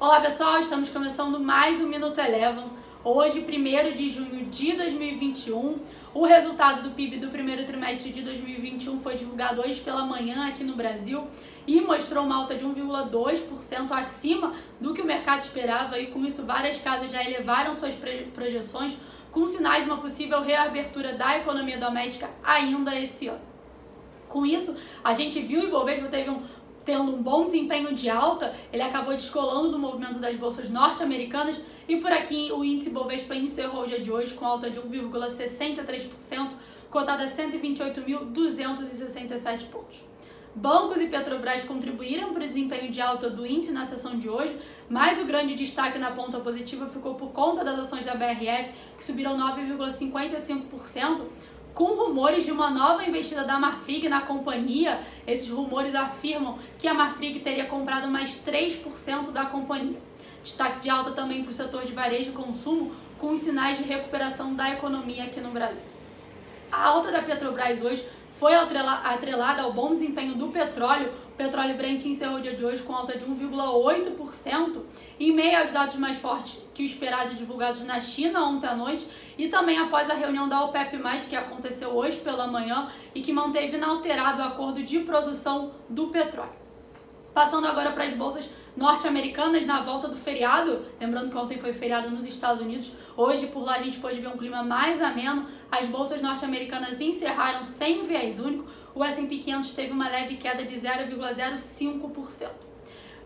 Olá pessoal, estamos começando mais um Minuto Elevam. Hoje, 1 de junho de 2021, o resultado do PIB do primeiro trimestre de 2021 foi divulgado hoje pela manhã aqui no Brasil e mostrou uma alta de 1,2% acima do que o mercado esperava e com isso várias casas já elevaram suas projeções com sinais de uma possível reabertura da economia doméstica ainda esse ano. Com isso, a gente viu o Ibovespa teve um tendo um bom desempenho de alta, ele acabou descolando do movimento das bolsas norte-americanas e por aqui o índice Bovespa encerrou o dia de hoje com alta de 1,63%, cotada a 128.267 pontos. Bancos e Petrobras contribuíram para o desempenho de alta do índice na sessão de hoje, mas o grande destaque na ponta positiva ficou por conta das ações da BRF, que subiram 9,55%, com rumores de uma nova investida da Marfrig na companhia. Esses rumores afirmam que a Marfrig teria comprado mais 3% da companhia. Destaque de alta também para o setor de varejo e consumo, com os sinais de recuperação da economia aqui no Brasil. A alta da Petrobras hoje foi atrelada ao bom desempenho do petróleo. O petróleo Brent encerrou o dia de hoje com alta de 1,8%, em meio aos dados mais fortes que o esperado divulgados na China ontem à noite e também após a reunião da OPEP+, que aconteceu hoje pela manhã e que manteve inalterado o acordo de produção do petróleo. Passando agora para as bolsas norte-americanas na volta do feriado. Lembrando que ontem foi feriado nos Estados Unidos. Hoje, por lá, a gente pode ver um clima mais ameno. As bolsas norte-americanas encerraram sem viés único. O S&P 500 teve uma leve queda de 0,05%.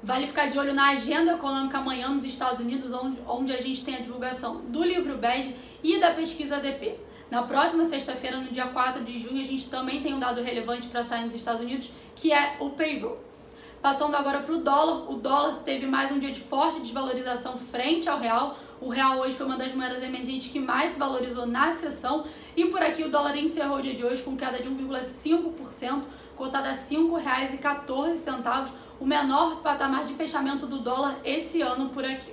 Vale ficar de olho na agenda econômica amanhã nos Estados Unidos, onde, a gente tem a divulgação do livro bege e da pesquisa ADP. Na próxima sexta-feira, no dia 4 de junho, a gente também tem um dado relevante para sair nos Estados Unidos, que é o payroll. Passando agora para o dólar, o dólar teve mais um dia de forte desvalorização frente ao real. O real hoje foi uma das moedas emergentes que mais valorizou na sessão. E por aqui o dólar encerrou o dia de hoje com queda de 1,5%, cotada a R$ 5,14, o menor patamar de fechamento do dólar esse ano por aqui.